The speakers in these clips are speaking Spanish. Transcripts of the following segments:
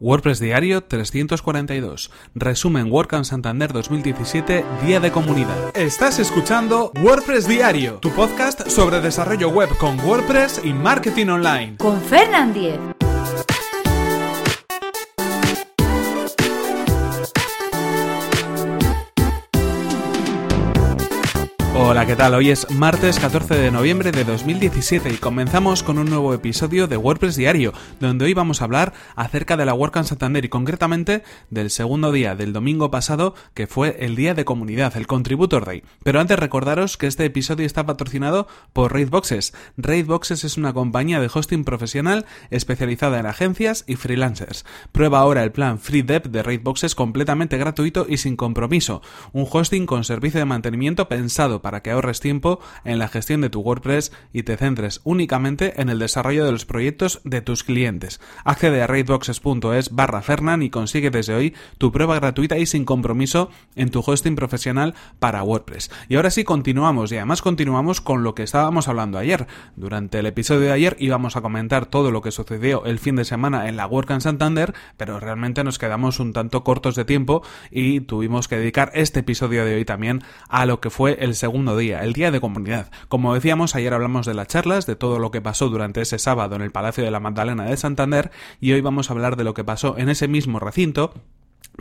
WordPress Diario 342. Resumen WordCamp Santander 2017, Día de Comunidad. Estás escuchando WordPress Diario, tu podcast sobre desarrollo web con WordPress y marketing online. Con Fernand Diez. Hola, ¿qué tal? Hoy es martes 14 de noviembre de 2017 y comenzamos con un nuevo episodio de WordPress Diario, donde hoy vamos a hablar acerca de la WordCamp Santander y concretamente del segundo día del domingo pasado, que fue el día de comunidad, el Contributor Day. Pero antes recordaros que este episodio está patrocinado por Raidboxes. Raidboxes es una compañía de hosting profesional especializada en agencias y freelancers. Prueba ahora el plan Free Dev de Raidboxes completamente gratuito y sin compromiso. Un hosting con servicio de mantenimiento pensado para que ahorres tiempo en la gestión de tu WordPress y te centres únicamente en el desarrollo de los proyectos de tus clientes. Accede a raidboxes.es barra Fernan y consigue desde hoy tu prueba gratuita y sin compromiso en tu hosting profesional para WordPress. Y ahora sí continuamos y además continuamos con lo que estábamos hablando ayer. Durante el episodio de ayer íbamos a comentar todo lo que sucedió el fin de semana en la WordCamp Santander, pero realmente nos quedamos un tanto cortos de tiempo y tuvimos que dedicar este episodio de hoy también a lo que fue el segundo día, el día de comunidad. Como decíamos, ayer hablamos de las charlas, de todo lo que pasó durante ese sábado en el Palacio de la Magdalena de Santander y hoy vamos a hablar de lo que pasó en ese mismo recinto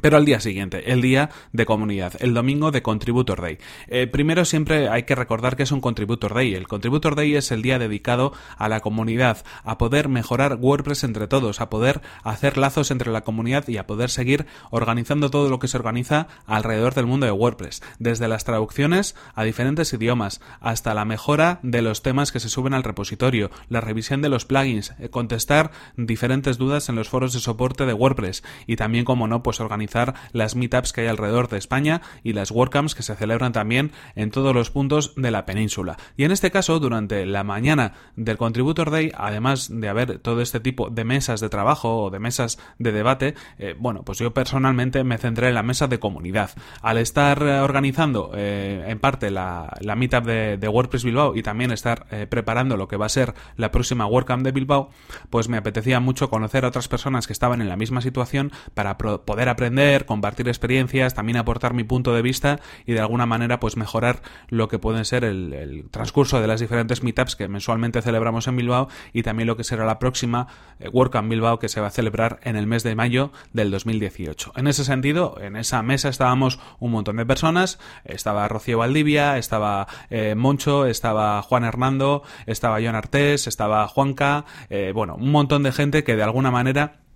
pero al día siguiente, el día de comunidad, el domingo de Contributor Day. Eh, primero siempre hay que recordar que es un Contributor Day. El Contributor Day es el día dedicado a la comunidad, a poder mejorar WordPress entre todos, a poder hacer lazos entre la comunidad y a poder seguir organizando todo lo que se organiza alrededor del mundo de WordPress, desde las traducciones a diferentes idiomas, hasta la mejora de los temas que se suben al repositorio, la revisión de los plugins, eh, contestar diferentes dudas en los foros de soporte de WordPress y también, como no, pues organizar las meetups que hay alrededor de España y las WordCamps que se celebran también en todos los puntos de la península. Y en este caso, durante la mañana del Contributor Day, además de haber todo este tipo de mesas de trabajo o de mesas de debate, eh, bueno, pues yo personalmente me centré en la mesa de comunidad. Al estar eh, organizando eh, en parte la, meetup de, WordPress Bilbao y también estar preparando lo que va a ser la próxima WordCamp de Bilbao, pues me apetecía mucho conocer a otras personas que estaban en la misma situación para poder aprender compartir experiencias, también aportar mi punto de vista y de alguna manera pues mejorar lo que pueden ser el, transcurso de las diferentes meetups que mensualmente celebramos en Bilbao y también lo que será la próxima eh, WordCamp Bilbao que se va a celebrar en el mes de mayo del 2018. En ese sentido, en esa mesa estábamos un montón de personas, estaba Rocío Valdivia, estaba eh, Moncho, estaba Juan Hernando, estaba John Artés, estaba Juanca, eh, bueno, un montón de gente que de alguna manera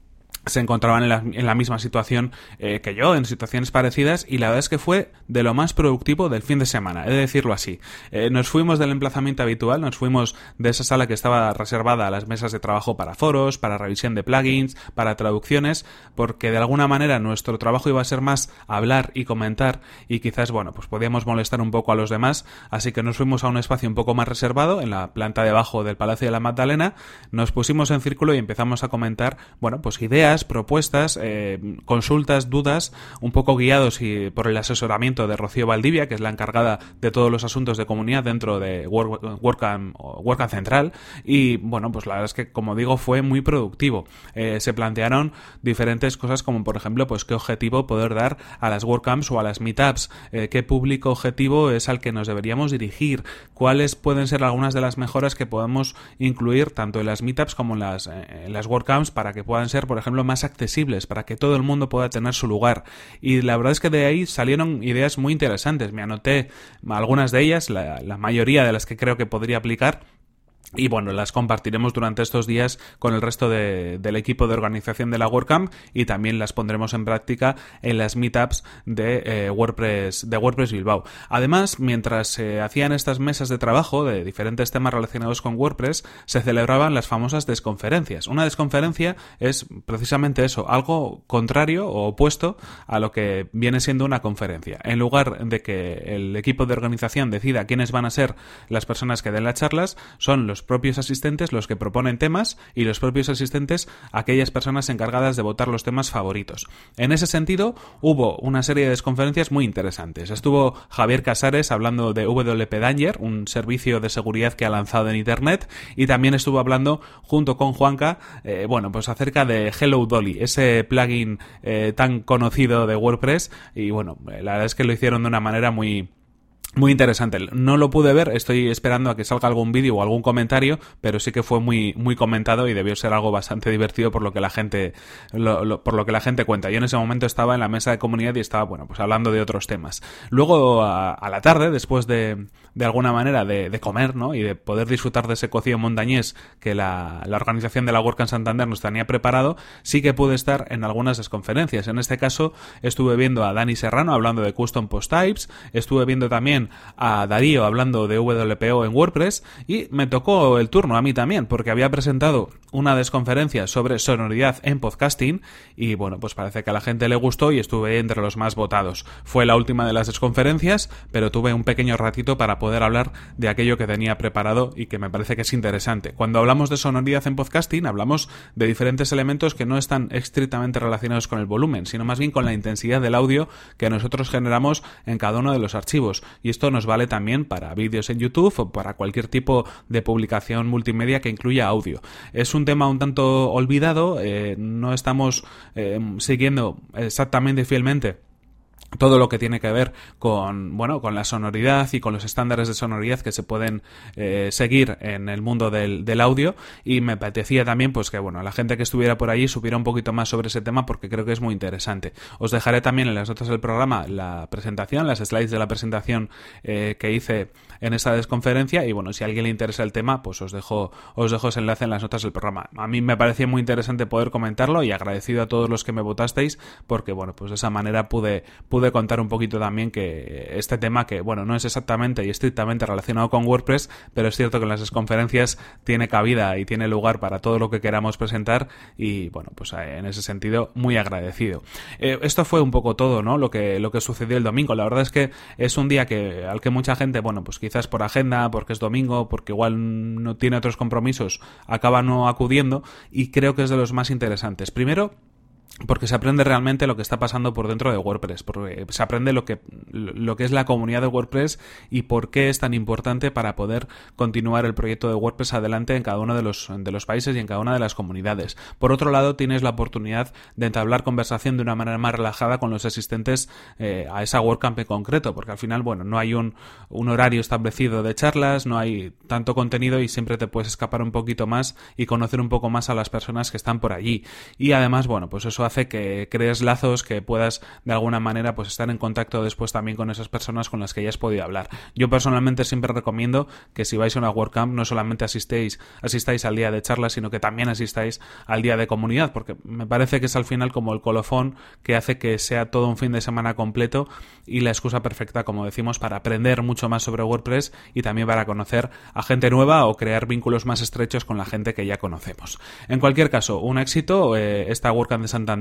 se encontraban en la, misma situación eh, que yo, en situaciones parecidas, y la verdad es que fue de lo más productivo del fin de semana, he de decirlo así. Eh, nos fuimos del emplazamiento habitual, nos fuimos de esa sala que estaba reservada a las mesas de trabajo para foros, para revisión de plugins, para traducciones, porque de alguna manera nuestro trabajo iba a ser más hablar y comentar, y quizás, bueno, pues podíamos molestar un poco a los demás, así que nos fuimos a un espacio un poco más reservado, en la planta de abajo del Palacio de la Magdalena, nos pusimos en círculo y empezamos a comentar, bueno, pues ideas, propuestas, eh, consultas, dudas, un poco guiados y por el asesoramiento de Rocío Valdivia, que es la encargada de todos los asuntos de comunidad dentro de WordCamp, Central. Y bueno, pues la verdad es que, como digo, fue muy productivo. Eh, se plantearon diferentes cosas como, por ejemplo, pues qué objetivo poder dar a las WordCamps o a las Meetups, eh, qué público objetivo es al que nos deberíamos dirigir, cuáles pueden ser algunas de las mejoras que podemos incluir tanto en las Meetups como en las, en las WordCamps para que puedan ser, por ejemplo, más accesibles para que todo el mundo pueda tener su lugar. Y la verdad es que de ahí salieron ideas muy interesantes. Me anoté algunas de ellas, la, mayoría de las que creo que podría aplicar y bueno, las compartiremos durante estos días con el resto del equipo de organización de la WordCamp y también las pondremos en práctica en las meetups de eh, WordPress de WordPress Bilbao. Además, mientras se hacían estas mesas de trabajo de diferentes temas relacionados con WordPress, se celebraban las famosas desconferencias. Una desconferencia es precisamente eso, algo contrario o opuesto a lo que viene siendo una conferencia. En lugar de que el equipo de organización decida quiénes van a ser las personas que den las charlas, son los propios asistentes los que proponen temas y los propios asistentes aquellas personas encargadas de votar los temas favoritos. En ese sentido, hubo una serie de conferencias muy interesantes. Estuvo Javier Casares hablando de WP Danger, un servicio de seguridad que ha lanzado en Internet, y también estuvo hablando junto con Juanca, eh, bueno, pues acerca de Hello Dolly, ese plugin eh, tan conocido de WordPress, y bueno, la verdad es que lo hicieron de una manera muy muy interesante. No lo pude ver, estoy esperando a que salga algún vídeo o algún comentario, pero sí que fue muy, muy comentado y debió ser algo bastante divertido por lo que la gente, por lo que la gente cuenta. Yo en ese momento estaba en la mesa de comunidad y estaba, bueno, pues hablando de otros temas. Luego, a, la tarde, después de, de alguna manera, de, comer, ¿no? Y de poder disfrutar de ese cocido montañés que la, la organización de la en Santander nos tenía preparado, sí que pude estar en algunas de las conferencias. En este caso, estuve viendo a Dani Serrano hablando de Custom Post Types, estuve viendo también a Darío hablando de WPO en WordPress y me tocó el turno a mí también porque había presentado una desconferencia sobre sonoridad en podcasting y bueno, pues parece que a la gente le gustó y estuve entre los más votados. Fue la última de las desconferencias, pero tuve un pequeño ratito para poder hablar de aquello que tenía preparado y que me parece que es interesante. Cuando hablamos de sonoridad en podcasting, hablamos de diferentes elementos que no están estrictamente relacionados con el volumen, sino más bien con la intensidad del audio que nosotros generamos en cada uno de los archivos. Y esto nos vale también para vídeos en YouTube o para cualquier tipo de publicación multimedia que incluya audio. Es un tema un tanto olvidado, eh, no estamos eh, siguiendo exactamente fielmente todo lo que tiene que ver con bueno con la sonoridad y con los estándares de sonoridad que se pueden eh, seguir en el mundo del, del, audio. Y me apetecía también pues que bueno la gente que estuviera por allí supiera un poquito más sobre ese tema porque creo que es muy interesante. Os dejaré también en las notas del programa la presentación las slides de la presentación eh, que hice en esta desconferencia y bueno si a alguien le interesa el tema pues os dejo os dejo ese enlace en las notas del programa a mí me parecía muy interesante poder comentarlo y agradecido a todos los que me votasteis porque bueno pues de esa manera pude pude contar un poquito también que este tema que, bueno, no es exactamente y estrictamente relacionado con WordPress, pero es cierto que en las conferencias tiene cabida y tiene lugar para todo lo que queramos presentar y, bueno, pues eh, en ese sentido, muy agradecido. Eh, esto fue un poco todo, ¿no? Lo que, lo que sucedió el domingo. La verdad es que es un día que, al que mucha gente, bueno, pues quizás por agenda, porque es domingo, porque igual no tiene otros compromisos, acaba no acudiendo y creo que es de los más interesantes. Primero, porque se aprende realmente lo que está pasando por dentro de WordPress, porque se aprende lo que, lo que es la comunidad de WordPress y por qué es tan importante para poder continuar el proyecto de WordPress adelante en cada uno de los, de los países y en cada una de las comunidades. Por otro lado, tienes la oportunidad de entablar conversación de una manera más relajada con los asistentes eh, a esa WordCamp en concreto, porque al final, bueno, no hay un, un horario establecido de charlas, no hay tanto contenido y siempre te puedes escapar un poquito más y conocer un poco más a las personas que están por allí. Y además, bueno, pues eso hace que crees lazos, que puedas de alguna manera pues estar en contacto después también con esas personas con las que ya has podido hablar. Yo personalmente siempre recomiendo que si vais a una WordCamp no solamente asistéis, asistáis al día de charla, sino que también asistáis al día de comunidad, porque me parece que es al final como el colofón que hace que sea todo un fin de semana completo y la excusa perfecta, como decimos, para aprender mucho más sobre WordPress y también para conocer a gente nueva o crear vínculos más estrechos con la gente que ya conocemos. En cualquier caso, un éxito, eh, esta WordCamp de Santander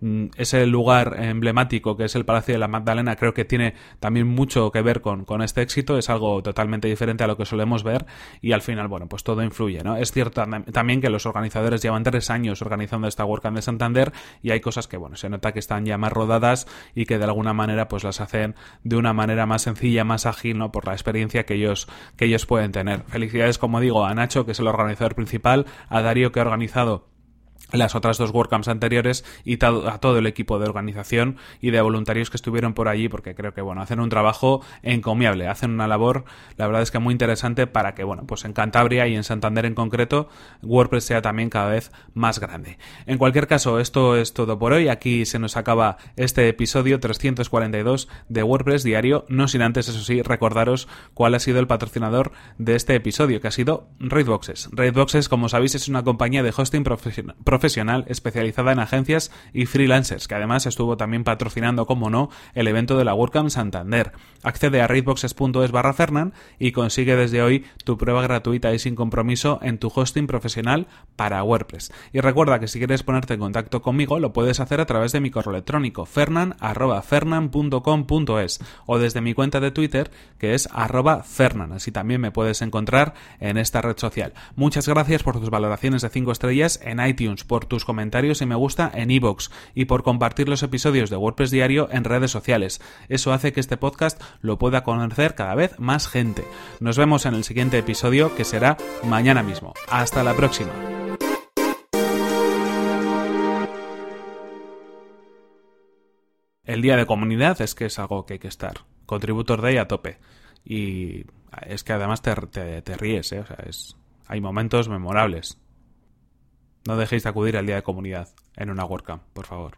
Mm, ese lugar emblemático que es el Palacio de la Magdalena creo que tiene también mucho que ver con, con este éxito, es algo totalmente diferente a lo que solemos ver y al final, bueno, pues todo influye, ¿no? Es cierto también que los organizadores llevan tres años organizando esta WordCamp de Santander y hay cosas que, bueno, se nota que están ya más rodadas y que de alguna manera pues las hacen de una manera más sencilla, más ágil, ¿no? Por la experiencia que ellos, que ellos pueden tener. Felicidades, como digo, a Nacho, que es el organizador principal, a Darío, que ha organizado las otras dos WordCamps anteriores y a todo el equipo de organización y de voluntarios que estuvieron por allí porque creo que bueno hacen un trabajo encomiable hacen una labor la verdad es que muy interesante para que bueno pues en Cantabria y en Santander en concreto WordPress sea también cada vez más grande. En cualquier caso esto es todo por hoy. Aquí se nos acaba este episodio 342 de WordPress diario. No sin antes eso sí recordaros cuál ha sido el patrocinador de este episodio que ha sido Raidboxes. Raidboxes como sabéis es una compañía de hosting profesional profesional especializada en agencias y freelancers, que además estuvo también patrocinando, como no, el evento de la WordCamp Santander. Accede a raidboxes.es barra Fernan y consigue desde hoy tu prueba gratuita y sin compromiso en tu hosting profesional para WordPress. Y recuerda que si quieres ponerte en contacto conmigo, lo puedes hacer a través de mi correo electrónico fernan.fernan.com.es o desde mi cuenta de Twitter que es arroba fernan. Así también me puedes encontrar en esta red social. Muchas gracias por tus valoraciones de 5 estrellas en iTunes, por tus comentarios y me gusta en iVoox y por compartir los episodios de WordPress Diario en redes sociales. Eso hace que este podcast lo pueda conocer cada vez más gente. Nos vemos en el siguiente episodio que será mañana mismo. Hasta la próxima. El día de comunidad es que es algo que hay que estar. Contributor Day a tope. Y es que además te, te, ríes, ¿eh? O sea, es, hay momentos memorables. No dejéis de acudir al día de comunidad en una WordCamp, por favor.